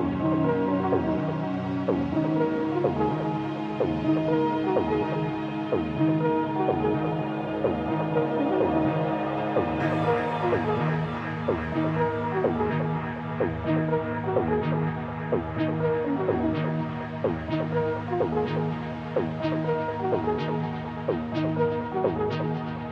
Oh,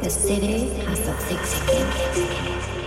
The city has a thick skin.